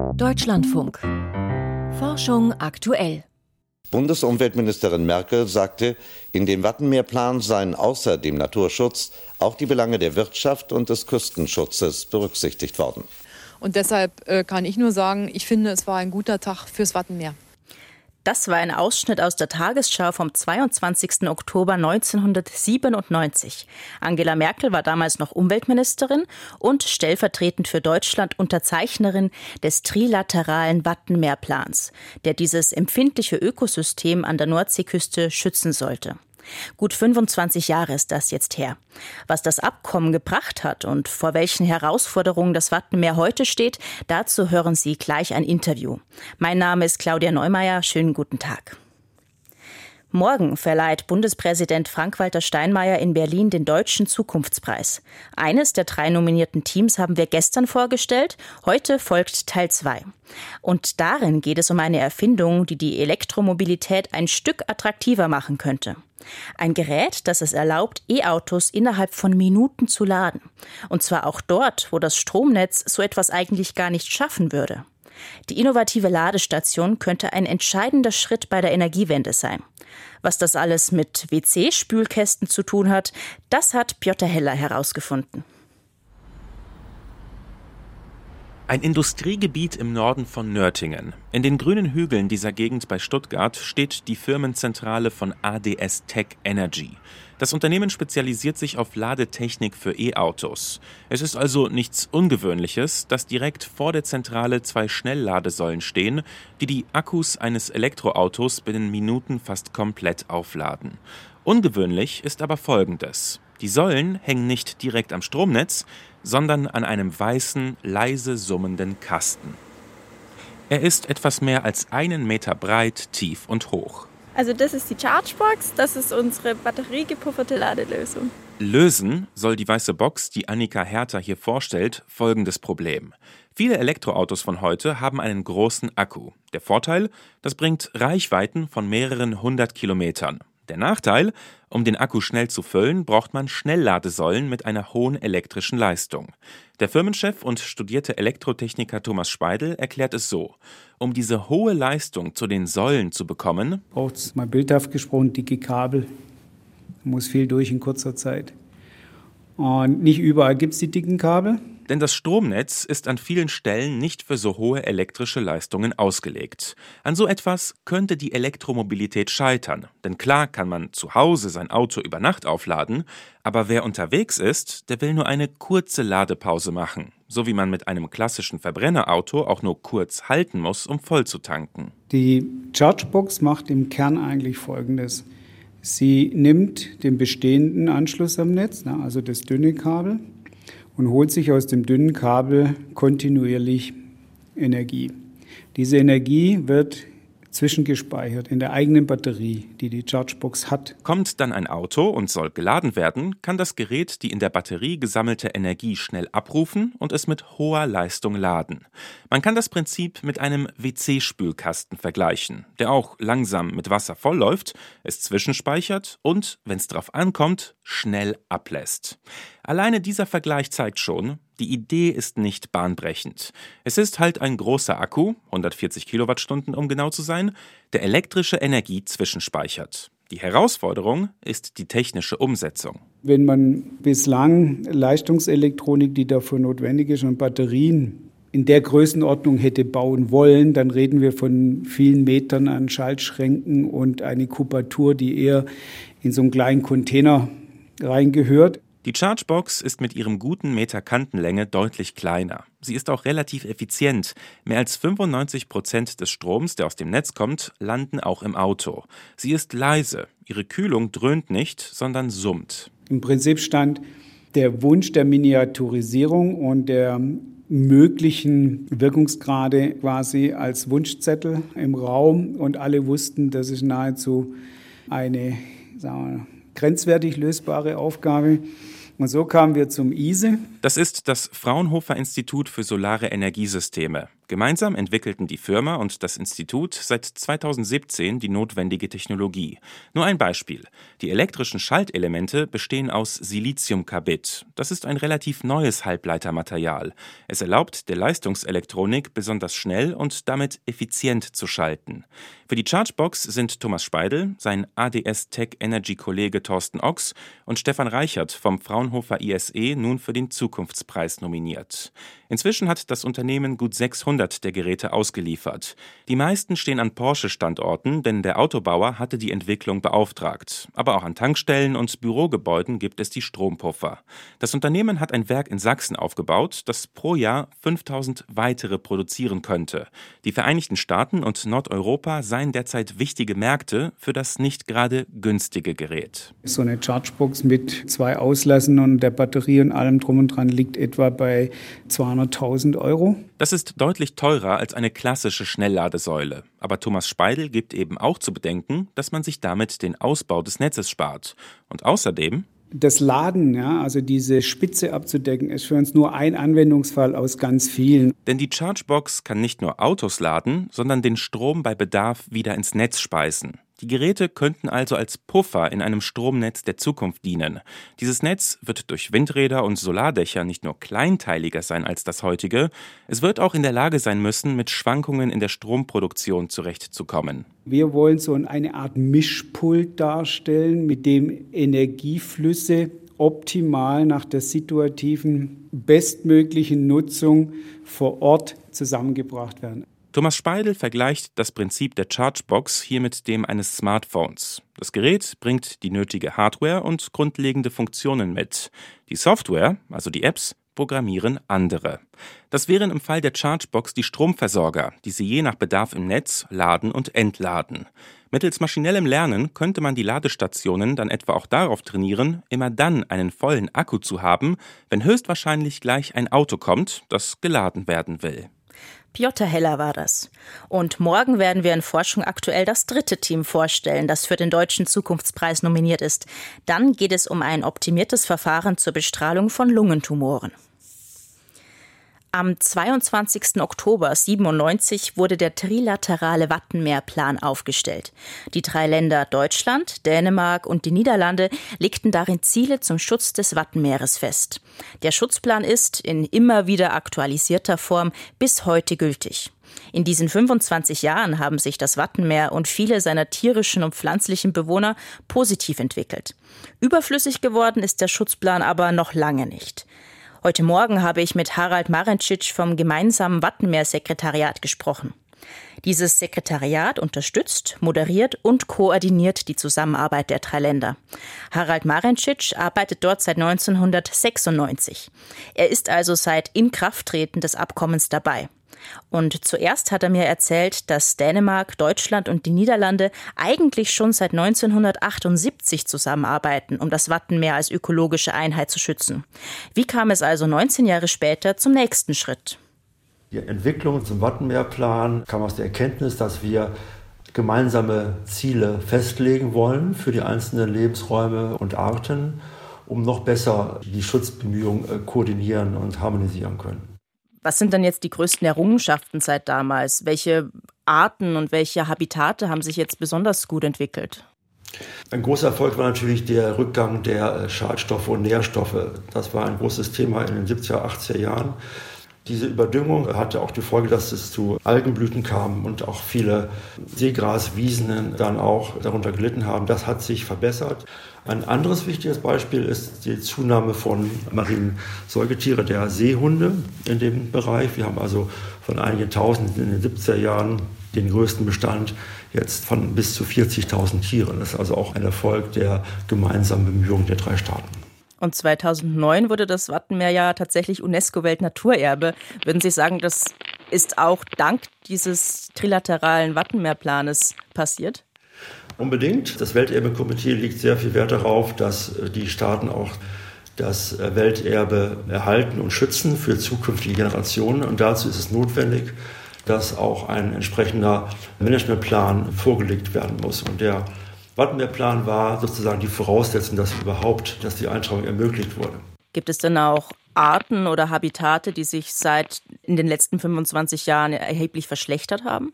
Deutschlandfunk. Forschung aktuell. Bundesumweltministerin Merkel sagte, in dem Wattenmeerplan seien außer dem Naturschutz auch die Belange der Wirtschaft und des Küstenschutzes berücksichtigt worden. Und deshalb äh, kann ich nur sagen, ich finde, es war ein guter Tag fürs Wattenmeer. Das war ein Ausschnitt aus der Tagesschau vom 22. Oktober 1997. Angela Merkel war damals noch Umweltministerin und stellvertretend für Deutschland Unterzeichnerin des trilateralen Wattenmeerplans, der dieses empfindliche Ökosystem an der Nordseeküste schützen sollte. Gut 25 Jahre ist das jetzt her. Was das Abkommen gebracht hat und vor welchen Herausforderungen das Wattenmeer heute steht, dazu hören Sie gleich ein Interview. Mein Name ist Claudia Neumeier. Schönen guten Tag. Morgen verleiht Bundespräsident Frank-Walter Steinmeier in Berlin den Deutschen Zukunftspreis. Eines der drei nominierten Teams haben wir gestern vorgestellt. Heute folgt Teil zwei. Und darin geht es um eine Erfindung, die die Elektromobilität ein Stück attraktiver machen könnte. Ein Gerät, das es erlaubt, E-Autos innerhalb von Minuten zu laden. Und zwar auch dort, wo das Stromnetz so etwas eigentlich gar nicht schaffen würde. Die innovative Ladestation könnte ein entscheidender Schritt bei der Energiewende sein. Was das alles mit WC-Spülkästen zu tun hat, das hat Piotr Heller herausgefunden. Ein Industriegebiet im Norden von Nörtingen. In den grünen Hügeln dieser Gegend bei Stuttgart steht die Firmenzentrale von ADS Tech Energy. Das Unternehmen spezialisiert sich auf Ladetechnik für E-Autos. Es ist also nichts Ungewöhnliches, dass direkt vor der Zentrale zwei Schnellladesäulen stehen, die die Akkus eines Elektroautos binnen Minuten fast komplett aufladen. Ungewöhnlich ist aber Folgendes. Die Säulen hängen nicht direkt am Stromnetz, sondern an einem weißen, leise summenden Kasten. Er ist etwas mehr als einen Meter breit, tief und hoch. Also das ist die Chargebox, das ist unsere batteriegepufferte Ladelösung. Lösen soll die weiße Box, die Annika Hertha hier vorstellt, folgendes Problem. Viele Elektroautos von heute haben einen großen Akku. Der Vorteil, das bringt Reichweiten von mehreren hundert Kilometern. Der Nachteil, um den Akku schnell zu füllen, braucht man Schnellladesäulen mit einer hohen elektrischen Leistung. Der Firmenchef und studierte Elektrotechniker Thomas Speidel erklärt es so. Um diese hohe Leistung zu den Säulen zu bekommen, braucht es mal bildhaft gesprochen dicke Kabel. Muss viel durch in kurzer Zeit. Und nicht überall gibt es die dicken Kabel. Denn das Stromnetz ist an vielen Stellen nicht für so hohe elektrische Leistungen ausgelegt. An so etwas könnte die Elektromobilität scheitern. Denn klar kann man zu Hause sein Auto über Nacht aufladen, aber wer unterwegs ist, der will nur eine kurze Ladepause machen. So wie man mit einem klassischen Verbrennerauto auch nur kurz halten muss, um voll zu tanken. Die Chargebox macht im Kern eigentlich Folgendes. Sie nimmt den bestehenden Anschluss am Netz, also das dünne Kabel, und holt sich aus dem dünnen Kabel kontinuierlich Energie. Diese Energie wird zwischengespeichert in der eigenen Batterie, die die Chargebox hat. Kommt dann ein Auto und soll geladen werden, kann das Gerät die in der Batterie gesammelte Energie schnell abrufen und es mit hoher Leistung laden. Man kann das Prinzip mit einem WC-Spülkasten vergleichen, der auch langsam mit Wasser vollläuft, es zwischenspeichert und, wenn es drauf ankommt, schnell ablässt. Alleine dieser Vergleich zeigt schon, die Idee ist nicht bahnbrechend. Es ist halt ein großer Akku, 140 Kilowattstunden um genau zu sein, der elektrische Energie zwischenspeichert. Die Herausforderung ist die technische Umsetzung. Wenn man bislang Leistungselektronik, die dafür notwendig ist, und Batterien in der Größenordnung hätte bauen wollen, dann reden wir von vielen Metern an Schaltschränken und eine Kubatur, die eher in so einen kleinen Container reingehört. Die Chargebox ist mit ihrem guten Meter Kantenlänge deutlich kleiner. Sie ist auch relativ effizient. Mehr als 95 Prozent des Stroms, der aus dem Netz kommt, landen auch im Auto. Sie ist leise. Ihre Kühlung dröhnt nicht, sondern summt. Im Prinzip stand der Wunsch der Miniaturisierung und der möglichen Wirkungsgrade quasi als Wunschzettel im Raum und alle wussten, das ist nahezu eine sagen wir, grenzwertig lösbare Aufgabe. Und so kamen wir zum ISE. Das ist das Fraunhofer Institut für Solare Energiesysteme. Gemeinsam entwickelten die Firma und das Institut seit 2017 die notwendige Technologie. Nur ein Beispiel. Die elektrischen Schaltelemente bestehen aus Siliziumkarbid. Das ist ein relativ neues Halbleitermaterial. Es erlaubt der Leistungselektronik besonders schnell und damit effizient zu schalten. Für die Chargebox sind Thomas Speidel, sein ADS Tech Energy Kollege Thorsten Ochs und Stefan Reichert vom Fraunhofer ISE nun für den Zukunftspreis nominiert. Inzwischen hat das Unternehmen gut 600 der Geräte ausgeliefert. Die meisten stehen an Porsche-Standorten, denn der Autobauer hatte die Entwicklung beauftragt. Aber auch an Tankstellen und Bürogebäuden gibt es die Strompuffer. Das Unternehmen hat ein Werk in Sachsen aufgebaut, das pro Jahr 5000 weitere produzieren könnte. Die Vereinigten Staaten und Nordeuropa seien derzeit wichtige Märkte für das nicht gerade günstige Gerät. So eine Chargebox mit zwei Auslassen und der Batterie und allem drum und dran liegt etwa bei 200 200.000 Euro. Das ist deutlich teurer als eine klassische Schnellladesäule. Aber Thomas Speidel gibt eben auch zu bedenken, dass man sich damit den Ausbau des Netzes spart. Und außerdem das Laden, ja, also diese Spitze abzudecken, ist für uns nur ein Anwendungsfall aus ganz vielen. Denn die Chargebox kann nicht nur Autos laden, sondern den Strom bei Bedarf wieder ins Netz speisen. Die Geräte könnten also als Puffer in einem Stromnetz der Zukunft dienen. Dieses Netz wird durch Windräder und Solardächer nicht nur kleinteiliger sein als das heutige, es wird auch in der Lage sein müssen, mit Schwankungen in der Stromproduktion zurechtzukommen. Wir wollen so eine Art Mischpult darstellen, mit dem Energieflüsse optimal nach der situativen bestmöglichen Nutzung vor Ort zusammengebracht werden. Thomas Speidel vergleicht das Prinzip der Chargebox hier mit dem eines Smartphones. Das Gerät bringt die nötige Hardware und grundlegende Funktionen mit. Die Software, also die Apps, programmieren andere. Das wären im Fall der Chargebox die Stromversorger, die sie je nach Bedarf im Netz laden und entladen. Mittels maschinellem Lernen könnte man die Ladestationen dann etwa auch darauf trainieren, immer dann einen vollen Akku zu haben, wenn höchstwahrscheinlich gleich ein Auto kommt, das geladen werden will. Piotr Heller war das. Und morgen werden wir in Forschung aktuell das dritte Team vorstellen, das für den Deutschen Zukunftspreis nominiert ist. Dann geht es um ein optimiertes Verfahren zur Bestrahlung von Lungentumoren. Am 22. Oktober 97 wurde der trilaterale Wattenmeerplan aufgestellt. Die drei Länder Deutschland, Dänemark und die Niederlande legten darin Ziele zum Schutz des Wattenmeeres fest. Der Schutzplan ist in immer wieder aktualisierter Form bis heute gültig. In diesen 25 Jahren haben sich das Wattenmeer und viele seiner tierischen und pflanzlichen Bewohner positiv entwickelt. Überflüssig geworden ist der Schutzplan aber noch lange nicht. Heute Morgen habe ich mit Harald Marencic vom gemeinsamen Wattenmeer-Sekretariat gesprochen. Dieses Sekretariat unterstützt, moderiert und koordiniert die Zusammenarbeit der drei Länder. Harald Marencic arbeitet dort seit 1996. Er ist also seit Inkrafttreten des Abkommens dabei. Und zuerst hat er mir erzählt, dass Dänemark, Deutschland und die Niederlande eigentlich schon seit 1978 zusammenarbeiten, um das Wattenmeer als ökologische Einheit zu schützen. Wie kam es also 19 Jahre später zum nächsten Schritt? Die Entwicklung zum Wattenmeerplan kam aus der Erkenntnis, dass wir gemeinsame Ziele festlegen wollen für die einzelnen Lebensräume und Arten, um noch besser die Schutzbemühungen äh, koordinieren und harmonisieren können. Was sind denn jetzt die größten Errungenschaften seit damals? Welche Arten und welche Habitate haben sich jetzt besonders gut entwickelt? Ein großer Erfolg war natürlich der Rückgang der äh, Schadstoffe und Nährstoffe. Das war ein großes Thema in den 70er, 80er Jahren. Diese Überdüngung hatte auch die Folge, dass es zu Algenblüten kam und auch viele Seegraswiesen dann auch darunter gelitten haben. Das hat sich verbessert. Ein anderes wichtiges Beispiel ist die Zunahme von marinen Säugetieren, der Seehunde in dem Bereich. Wir haben also von einigen Tausend in den 70er Jahren den größten Bestand jetzt von bis zu 40.000 Tieren. Das ist also auch ein Erfolg der gemeinsamen Bemühungen der drei Staaten. Und 2009 wurde das Wattenmeer ja tatsächlich UNESCO-Weltnaturerbe. Würden Sie sagen, das ist auch dank dieses trilateralen Wattenmeerplanes passiert? Unbedingt. Das Welterbekomitee legt sehr viel Wert darauf, dass äh, die Staaten auch das äh, Welterbe erhalten und schützen für zukünftige Generationen. Und dazu ist es notwendig, dass auch ein entsprechender Managementplan vorgelegt werden muss. Und der Wattenmeerplan war sozusagen die Voraussetzung, dass überhaupt, dass die Eintragung ermöglicht wurde. Gibt es denn auch Arten oder Habitate, die sich seit in den letzten 25 Jahren erheblich verschlechtert haben?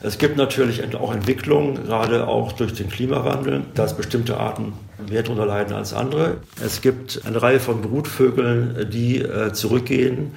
Es gibt natürlich auch Entwicklungen, gerade auch durch den Klimawandel, dass bestimmte Arten mehr darunter leiden als andere. Es gibt eine Reihe von Brutvögeln, die äh, zurückgehen.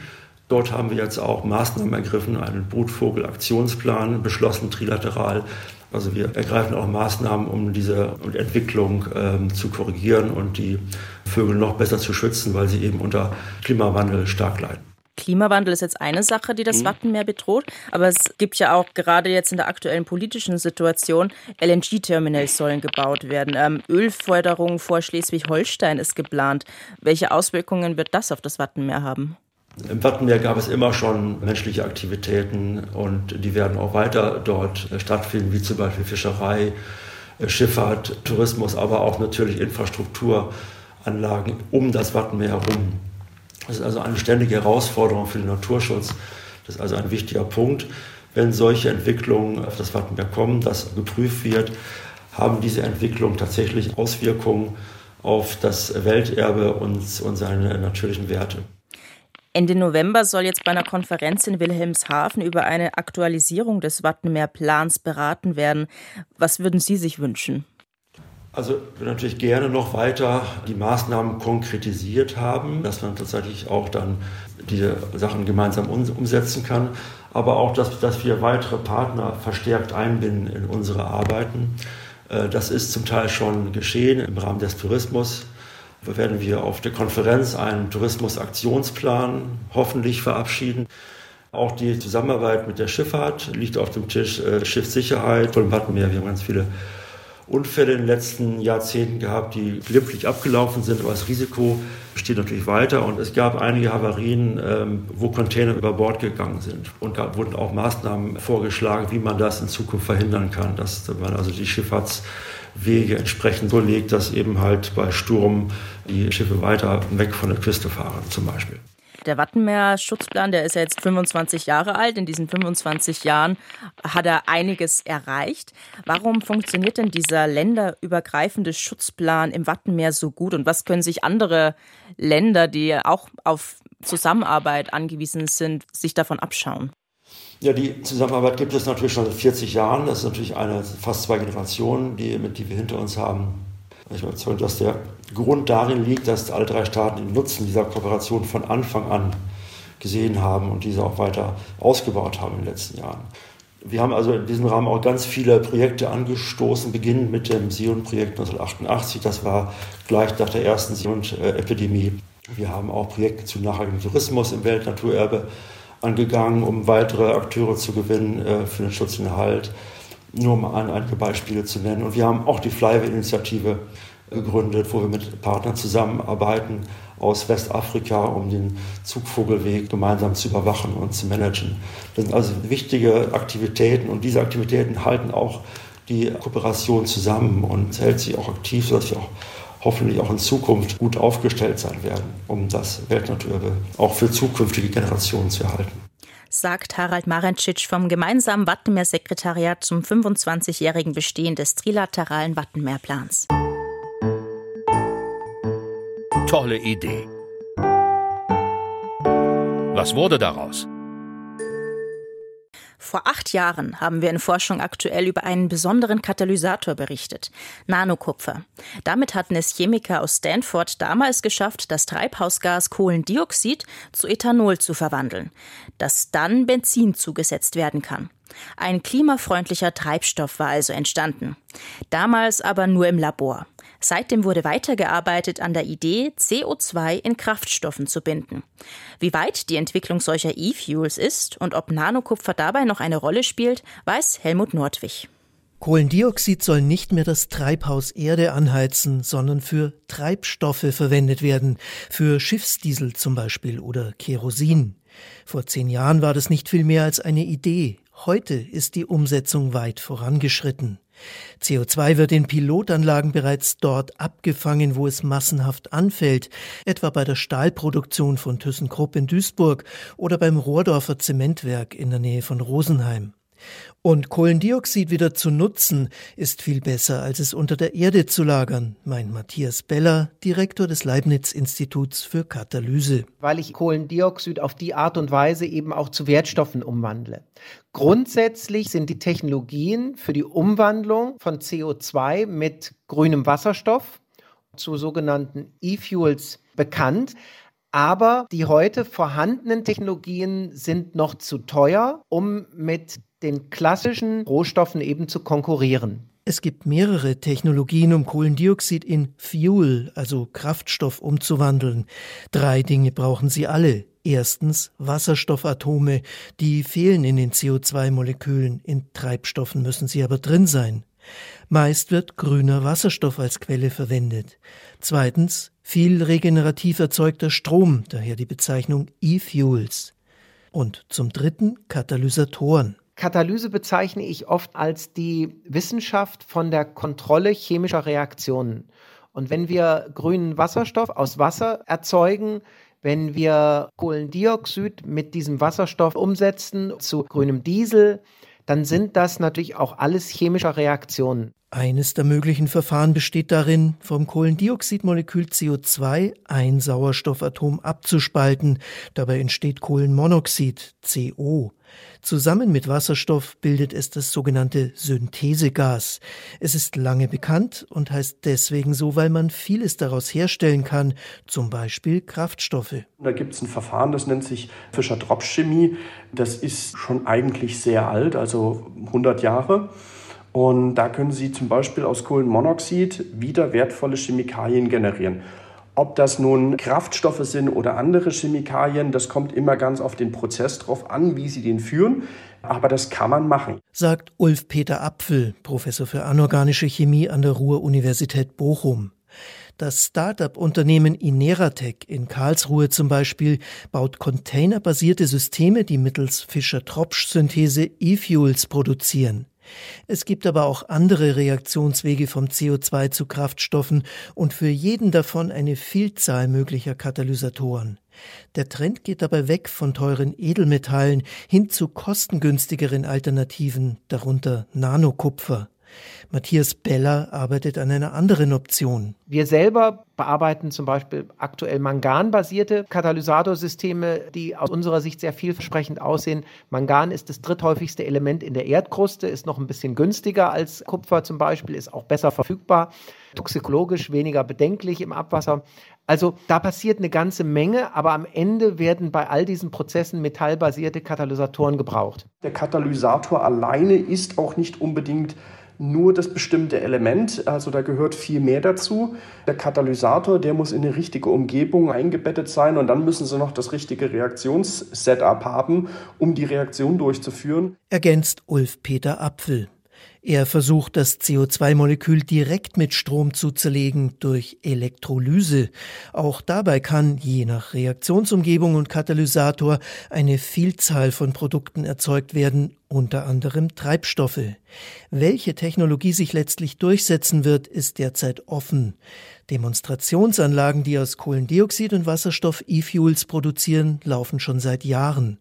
Dort haben wir jetzt auch Maßnahmen ergriffen, einen Brutvogelaktionsplan beschlossen, trilateral. Also wir ergreifen auch Maßnahmen, um diese Entwicklung ähm, zu korrigieren und die Vögel noch besser zu schützen, weil sie eben unter Klimawandel stark leiden. Klimawandel ist jetzt eine Sache, die das mhm. Wattenmeer bedroht, aber es gibt ja auch gerade jetzt in der aktuellen politischen Situation, LNG-Terminals sollen gebaut werden. Ähm, Ölförderung vor Schleswig-Holstein ist geplant. Welche Auswirkungen wird das auf das Wattenmeer haben? Im Wattenmeer gab es immer schon menschliche Aktivitäten und die werden auch weiter dort stattfinden, wie zum Beispiel Fischerei, Schifffahrt, Tourismus, aber auch natürlich Infrastrukturanlagen um das Wattenmeer herum. Das ist also eine ständige Herausforderung für den Naturschutz. Das ist also ein wichtiger Punkt. Wenn solche Entwicklungen auf das Wattenmeer kommen, das geprüft wird, haben diese Entwicklungen tatsächlich Auswirkungen auf das Welterbe und, und seine natürlichen Werte. Ende November soll jetzt bei einer Konferenz in Wilhelmshaven über eine Aktualisierung des Wattenmeerplans beraten werden. Was würden Sie sich wünschen? Also wir natürlich gerne noch weiter die Maßnahmen konkretisiert haben, dass man tatsächlich auch dann diese Sachen gemeinsam umsetzen kann, aber auch, dass, dass wir weitere Partner verstärkt einbinden in unsere Arbeiten. Äh, das ist zum Teil schon geschehen im Rahmen des Tourismus. Werden wir auf der Konferenz einen Tourismusaktionsplan hoffentlich verabschieden. Auch die Zusammenarbeit mit der Schifffahrt liegt auf dem Tisch. Äh, Schiffssicherheit von Wattenmeer. Wir haben ganz viele Unfälle in den letzten Jahrzehnten gehabt, die glimpflich abgelaufen sind, aber das Risiko besteht natürlich weiter. Und es gab einige Havarien, ähm, wo Container über Bord gegangen sind. Und da wurden auch Maßnahmen vorgeschlagen, wie man das in Zukunft verhindern kann, dass man also die Schifffahrtswege entsprechend so legt, dass eben halt bei Sturm die Schiffe weiter weg von der Küste fahren, zum Beispiel. Der Wattenmeer-Schutzplan, der ist ja jetzt 25 Jahre alt. In diesen 25 Jahren hat er einiges erreicht. Warum funktioniert denn dieser länderübergreifende Schutzplan im Wattenmeer so gut? Und was können sich andere Länder, die auch auf Zusammenarbeit angewiesen sind, sich davon abschauen? Ja, die Zusammenarbeit gibt es natürlich schon seit 40 Jahren. Das ist natürlich eine fast zwei Generationen, die, die wir hinter uns haben. Ich bin überzeugt, dass der Grund darin liegt, dass alle drei Staaten den Nutzen dieser Kooperation von Anfang an gesehen haben und diese auch weiter ausgebaut haben in den letzten Jahren. Wir haben also in diesem Rahmen auch ganz viele Projekte angestoßen, beginnend mit dem Sion-Projekt 1988. Das war gleich nach der ersten Sion-Epidemie. Wir haben auch Projekte zu nachhaltigem Tourismus im Weltnaturerbe angegangen, um weitere Akteure zu gewinnen äh, für den Schutz und Erhalt nur mal einige Beispiele zu nennen. Und wir haben auch die Flyway-Initiative gegründet, wo wir mit Partnern zusammenarbeiten aus Westafrika, um den Zugvogelweg gemeinsam zu überwachen und zu managen. Das sind also wichtige Aktivitäten und diese Aktivitäten halten auch die Kooperation zusammen und hält sie auch aktiv, sodass wir auch hoffentlich auch in Zukunft gut aufgestellt sein werden, um das Weltnaturerbe auch für zukünftige Generationen zu erhalten sagt Harald Marencic vom gemeinsamen Wattenmeer-Sekretariat zum 25-jährigen Bestehen des trilateralen Wattenmeerplans. Tolle Idee. Was wurde daraus? Vor acht Jahren haben wir in Forschung aktuell über einen besonderen Katalysator berichtet, Nanokupfer. Damit hatten es Chemiker aus Stanford damals geschafft, das Treibhausgas Kohlendioxid zu Ethanol zu verwandeln, das dann Benzin zugesetzt werden kann. Ein klimafreundlicher Treibstoff war also entstanden. Damals aber nur im Labor. Seitdem wurde weitergearbeitet an der Idee, CO2 in Kraftstoffen zu binden. Wie weit die Entwicklung solcher E-Fuels ist und ob Nanokupfer dabei noch eine Rolle spielt, weiß Helmut Nordwig. Kohlendioxid soll nicht mehr das Treibhaus Erde anheizen, sondern für Treibstoffe verwendet werden, für Schiffsdiesel zum Beispiel oder Kerosin. Vor zehn Jahren war das nicht viel mehr als eine Idee. Heute ist die Umsetzung weit vorangeschritten. CO2 wird in Pilotanlagen bereits dort abgefangen, wo es massenhaft anfällt, etwa bei der Stahlproduktion von ThyssenKrupp in Duisburg oder beim Rohrdorfer Zementwerk in der Nähe von Rosenheim. Und Kohlendioxid wieder zu nutzen, ist viel besser, als es unter der Erde zu lagern, meint Matthias Beller, Direktor des Leibniz-Instituts für Katalyse. Weil ich Kohlendioxid auf die Art und Weise eben auch zu Wertstoffen umwandle. Grundsätzlich sind die Technologien für die Umwandlung von CO2 mit grünem Wasserstoff zu sogenannten E-Fuels bekannt. Aber die heute vorhandenen Technologien sind noch zu teuer, um mit den klassischen Rohstoffen eben zu konkurrieren. Es gibt mehrere Technologien, um Kohlendioxid in Fuel, also Kraftstoff, umzuwandeln. Drei Dinge brauchen sie alle. Erstens Wasserstoffatome, die fehlen in den CO2-Molekülen, in Treibstoffen müssen sie aber drin sein. Meist wird grüner Wasserstoff als Quelle verwendet. Zweitens viel regenerativ erzeugter Strom, daher die Bezeichnung E-Fuels. Und zum dritten Katalysatoren. Katalyse bezeichne ich oft als die Wissenschaft von der Kontrolle chemischer Reaktionen. Und wenn wir grünen Wasserstoff aus Wasser erzeugen, wenn wir Kohlendioxid mit diesem Wasserstoff umsetzen zu grünem Diesel, dann sind das natürlich auch alles chemische Reaktionen. Eines der möglichen Verfahren besteht darin, vom Kohlendioxidmolekül CO2 ein Sauerstoffatom abzuspalten. Dabei entsteht Kohlenmonoxid, CO. Zusammen mit Wasserstoff bildet es das sogenannte Synthesegas. Es ist lange bekannt und heißt deswegen so, weil man vieles daraus herstellen kann, zum Beispiel Kraftstoffe. Da gibt es ein Verfahren, das nennt sich Fischer-Tropsch-Chemie. Das ist schon eigentlich sehr alt, also 100 Jahre. Und da können Sie zum Beispiel aus Kohlenmonoxid wieder wertvolle Chemikalien generieren. Ob das nun Kraftstoffe sind oder andere Chemikalien, das kommt immer ganz auf den Prozess drauf an, wie Sie den führen. Aber das kann man machen. Sagt Ulf Peter Apfel, Professor für anorganische Chemie an der Ruhr-Universität Bochum. Das Start-up-Unternehmen Ineratec in Karlsruhe zum Beispiel baut containerbasierte Systeme, die mittels Fischer-Tropsch-Synthese E-Fuels produzieren. Es gibt aber auch andere Reaktionswege vom CO2 zu Kraftstoffen und für jeden davon eine Vielzahl möglicher Katalysatoren. Der Trend geht dabei weg von teuren Edelmetallen hin zu kostengünstigeren Alternativen, darunter Nanokupfer. Matthias Beller arbeitet an einer anderen Option. Wir selber bearbeiten zum Beispiel aktuell manganbasierte Katalysatorsysteme, die aus unserer Sicht sehr vielversprechend aussehen. Mangan ist das dritthäufigste Element in der Erdkruste, ist noch ein bisschen günstiger als Kupfer zum Beispiel, ist auch besser verfügbar, toxikologisch weniger bedenklich im Abwasser. Also da passiert eine ganze Menge, aber am Ende werden bei all diesen Prozessen metallbasierte Katalysatoren gebraucht. Der Katalysator alleine ist auch nicht unbedingt nur das bestimmte Element, also da gehört viel mehr dazu. Der Katalysator, der muss in eine richtige Umgebung eingebettet sein und dann müssen sie noch das richtige Reaktionssetup haben, um die Reaktion durchzuführen. Ergänzt Ulf Peter Apfel. Er versucht, das CO2-Molekül direkt mit Strom zu zerlegen durch Elektrolyse. Auch dabei kann, je nach Reaktionsumgebung und Katalysator, eine Vielzahl von Produkten erzeugt werden, unter anderem Treibstoffe. Welche Technologie sich letztlich durchsetzen wird, ist derzeit offen. Demonstrationsanlagen, die aus Kohlendioxid und Wasserstoff E-Fuels produzieren, laufen schon seit Jahren.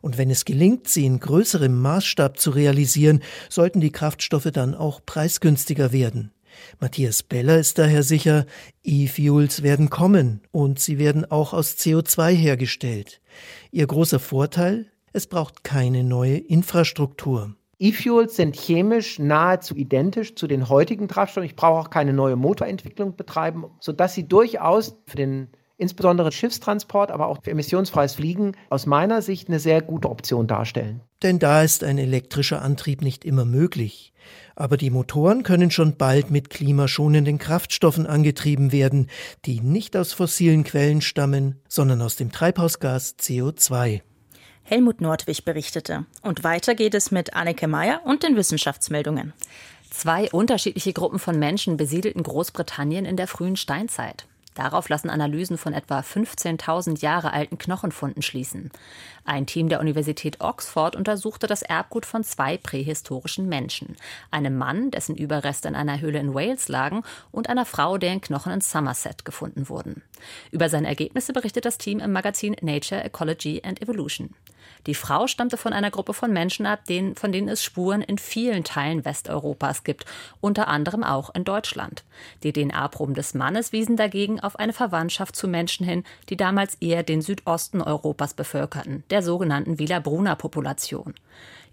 Und wenn es gelingt, sie in größerem Maßstab zu realisieren, sollten die Kraftstoffe dann auch preisgünstiger werden. Matthias Beller ist daher sicher, E-Fuels werden kommen und sie werden auch aus CO2 hergestellt. Ihr großer Vorteil? Es braucht keine neue Infrastruktur. E-Fuels sind chemisch nahezu identisch zu den heutigen Treibstoffen. Ich brauche auch keine neue Motorentwicklung betreiben, sodass sie durchaus für den insbesondere Schiffstransport, aber auch für emissionsfreies Fliegen aus meiner Sicht eine sehr gute Option darstellen. Denn da ist ein elektrischer Antrieb nicht immer möglich. Aber die Motoren können schon bald mit klimaschonenden Kraftstoffen angetrieben werden, die nicht aus fossilen Quellen stammen, sondern aus dem Treibhausgas CO2. Helmut Nordwig berichtete. Und weiter geht es mit Anneke Meyer und den Wissenschaftsmeldungen. Zwei unterschiedliche Gruppen von Menschen besiedelten Großbritannien in der frühen Steinzeit. Darauf lassen Analysen von etwa 15.000 Jahre alten Knochenfunden schließen. Ein Team der Universität Oxford untersuchte das Erbgut von zwei prähistorischen Menschen. Einem Mann, dessen Überreste in einer Höhle in Wales lagen, und einer Frau, deren Knochen in Somerset gefunden wurden. Über seine Ergebnisse berichtet das Team im Magazin Nature, Ecology and Evolution. Die Frau stammte von einer Gruppe von Menschen ab, denen, von denen es Spuren in vielen Teilen Westeuropas gibt, unter anderem auch in Deutschland. Die DNA-Proben des Mannes wiesen dagegen auf eine Verwandtschaft zu Menschen hin, die damals eher den Südosten Europas bevölkerten, der sogenannten Villa Bruna-Population.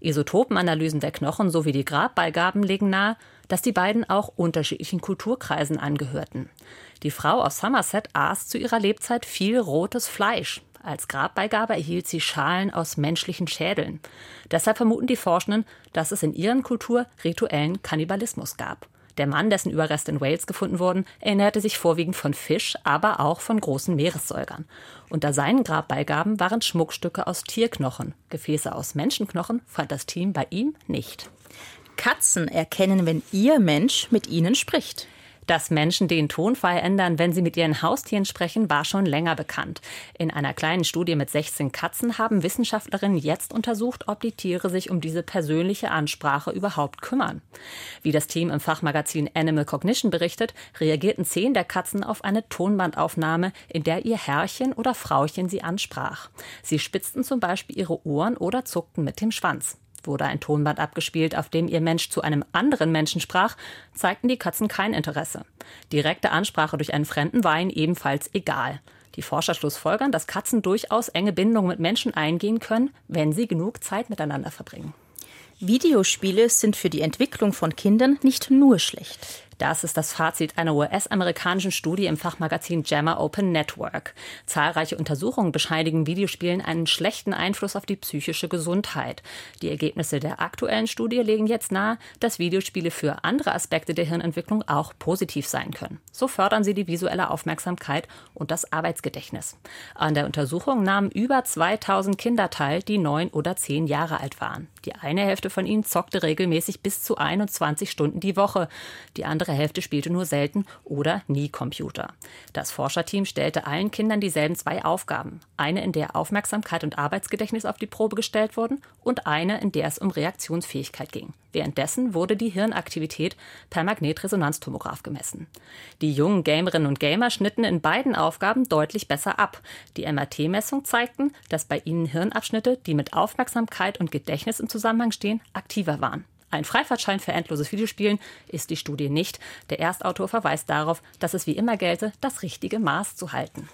Isotopenanalysen der Knochen sowie die Grabbeigaben legen nahe, dass die beiden auch unterschiedlichen Kulturkreisen angehörten. Die Frau aus Somerset aß zu ihrer Lebzeit viel rotes Fleisch. Als Grabbeigabe erhielt sie Schalen aus menschlichen Schädeln. Deshalb vermuten die Forschenden, dass es in ihren Kultur rituellen Kannibalismus gab. Der Mann, dessen Überreste in Wales gefunden wurden, ernährte sich vorwiegend von Fisch, aber auch von großen Meeressäugern. Unter seinen Grabbeigaben waren Schmuckstücke aus Tierknochen. Gefäße aus Menschenknochen fand das Team bei ihm nicht. Katzen erkennen, wenn ihr Mensch mit ihnen spricht. Dass Menschen den Tonfall ändern, wenn sie mit ihren Haustieren sprechen, war schon länger bekannt. In einer kleinen Studie mit 16 Katzen haben Wissenschaftlerinnen jetzt untersucht, ob die Tiere sich um diese persönliche Ansprache überhaupt kümmern. Wie das Team im Fachmagazin Animal Cognition berichtet, reagierten zehn der Katzen auf eine Tonbandaufnahme, in der ihr Herrchen oder Frauchen sie ansprach. Sie spitzten zum Beispiel ihre Ohren oder zuckten mit dem Schwanz. Wurde ein Tonband abgespielt, auf dem ihr Mensch zu einem anderen Menschen sprach, zeigten die Katzen kein Interesse. Direkte Ansprache durch einen Fremden war ihnen ebenfalls egal. Die Forscher schlussfolgern, dass Katzen durchaus enge Bindungen mit Menschen eingehen können, wenn sie genug Zeit miteinander verbringen. Videospiele sind für die Entwicklung von Kindern nicht nur schlecht. Das ist das Fazit einer US-amerikanischen Studie im Fachmagazin JAMA Open Network. Zahlreiche Untersuchungen bescheinigen Videospielen einen schlechten Einfluss auf die psychische Gesundheit. Die Ergebnisse der aktuellen Studie legen jetzt nahe, dass Videospiele für andere Aspekte der Hirnentwicklung auch positiv sein können. So fördern sie die visuelle Aufmerksamkeit und das Arbeitsgedächtnis. An der Untersuchung nahmen über 2000 Kinder teil, die neun oder zehn Jahre alt waren. Die eine Hälfte von ihnen zockte regelmäßig bis zu 21 Stunden die Woche. Die andere Hälfte spielte nur selten oder nie Computer. Das Forscherteam stellte allen Kindern dieselben zwei Aufgaben. Eine, in der Aufmerksamkeit und Arbeitsgedächtnis auf die Probe gestellt wurden und eine, in der es um Reaktionsfähigkeit ging. Währenddessen wurde die Hirnaktivität per Magnetresonanztomograph gemessen. Die jungen Gamerinnen und Gamer schnitten in beiden Aufgaben deutlich besser ab. Die MRT-Messungen zeigten, dass bei ihnen Hirnabschnitte, die mit Aufmerksamkeit und Gedächtnis im Zusammenhang stehen, aktiver waren. Ein Freifahrtschein für endloses Videospielen ist die Studie nicht. Der Erstautor verweist darauf, dass es wie immer gelte, das richtige Maß zu halten.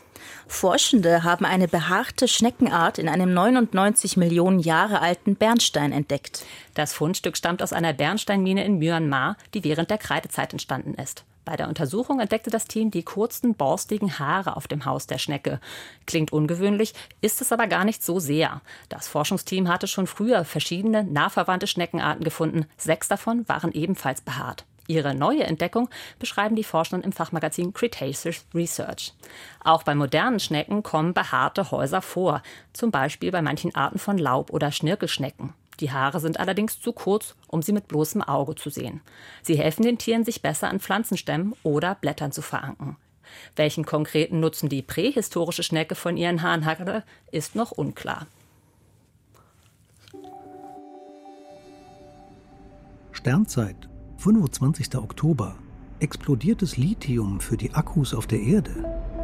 Forschende haben eine behaarte Schneckenart in einem 99 Millionen Jahre alten Bernstein entdeckt. Das Fundstück stammt aus einer Bernsteinmine in Myanmar, die während der Kreidezeit entstanden ist. Bei der Untersuchung entdeckte das Team die kurzen, borstigen Haare auf dem Haus der Schnecke. Klingt ungewöhnlich, ist es aber gar nicht so sehr. Das Forschungsteam hatte schon früher verschiedene nah verwandte Schneckenarten gefunden. Sechs davon waren ebenfalls behaart. Ihre neue Entdeckung beschreiben die Forschenden im Fachmagazin Cretaceous Research. Auch bei modernen Schnecken kommen behaarte Häuser vor, zum Beispiel bei manchen Arten von Laub- oder Schnirkelschnecken. Die Haare sind allerdings zu kurz, um sie mit bloßem Auge zu sehen. Sie helfen den Tieren, sich besser an Pflanzenstämmen oder Blättern zu veranken. Welchen konkreten Nutzen die prähistorische Schnecke von ihren Haaren hatte, ist noch unklar. Sternzeit, 25. Oktober. Explodiertes Lithium für die Akkus auf der Erde.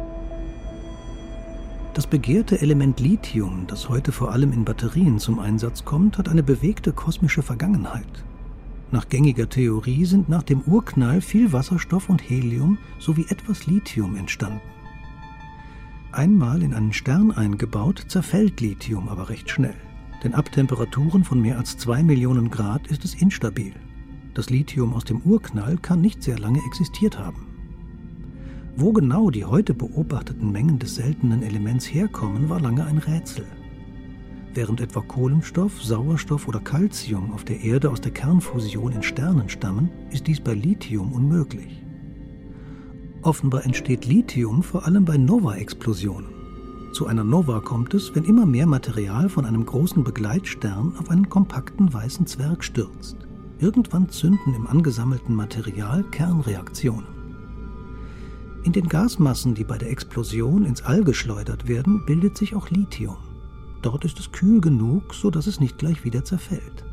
Das begehrte Element Lithium, das heute vor allem in Batterien zum Einsatz kommt, hat eine bewegte kosmische Vergangenheit. Nach gängiger Theorie sind nach dem Urknall viel Wasserstoff und Helium sowie etwas Lithium entstanden. Einmal in einen Stern eingebaut, zerfällt Lithium aber recht schnell. Denn ab Temperaturen von mehr als 2 Millionen Grad ist es instabil. Das Lithium aus dem Urknall kann nicht sehr lange existiert haben. Wo genau die heute beobachteten Mengen des seltenen Elements herkommen, war lange ein Rätsel. Während etwa Kohlenstoff, Sauerstoff oder Calcium auf der Erde aus der Kernfusion in Sternen stammen, ist dies bei Lithium unmöglich. Offenbar entsteht Lithium vor allem bei Nova-Explosionen. Zu einer Nova kommt es, wenn immer mehr Material von einem großen Begleitstern auf einen kompakten weißen Zwerg stürzt. Irgendwann zünden im angesammelten Material Kernreaktionen. In den Gasmassen, die bei der Explosion ins All geschleudert werden, bildet sich auch Lithium. Dort ist es kühl genug, sodass es nicht gleich wieder zerfällt.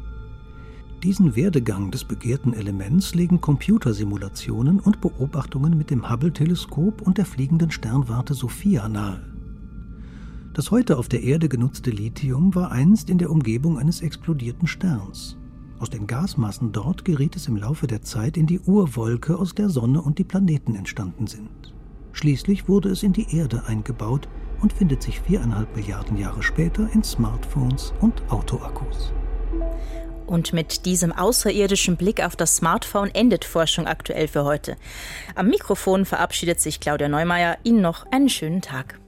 Diesen Werdegang des begehrten Elements legen Computersimulationen und Beobachtungen mit dem Hubble-Teleskop und der fliegenden Sternwarte Sophia nahe. Das heute auf der Erde genutzte Lithium war einst in der Umgebung eines explodierten Sterns. Aus den Gasmassen dort geriet es im Laufe der Zeit in die Urwolke, aus der Sonne und die Planeten entstanden sind. Schließlich wurde es in die Erde eingebaut und findet sich viereinhalb Milliarden Jahre später in Smartphones und Autoakkus. Und mit diesem außerirdischen Blick auf das Smartphone endet Forschung aktuell für heute. Am Mikrofon verabschiedet sich Claudia Neumeier. Ihnen noch einen schönen Tag.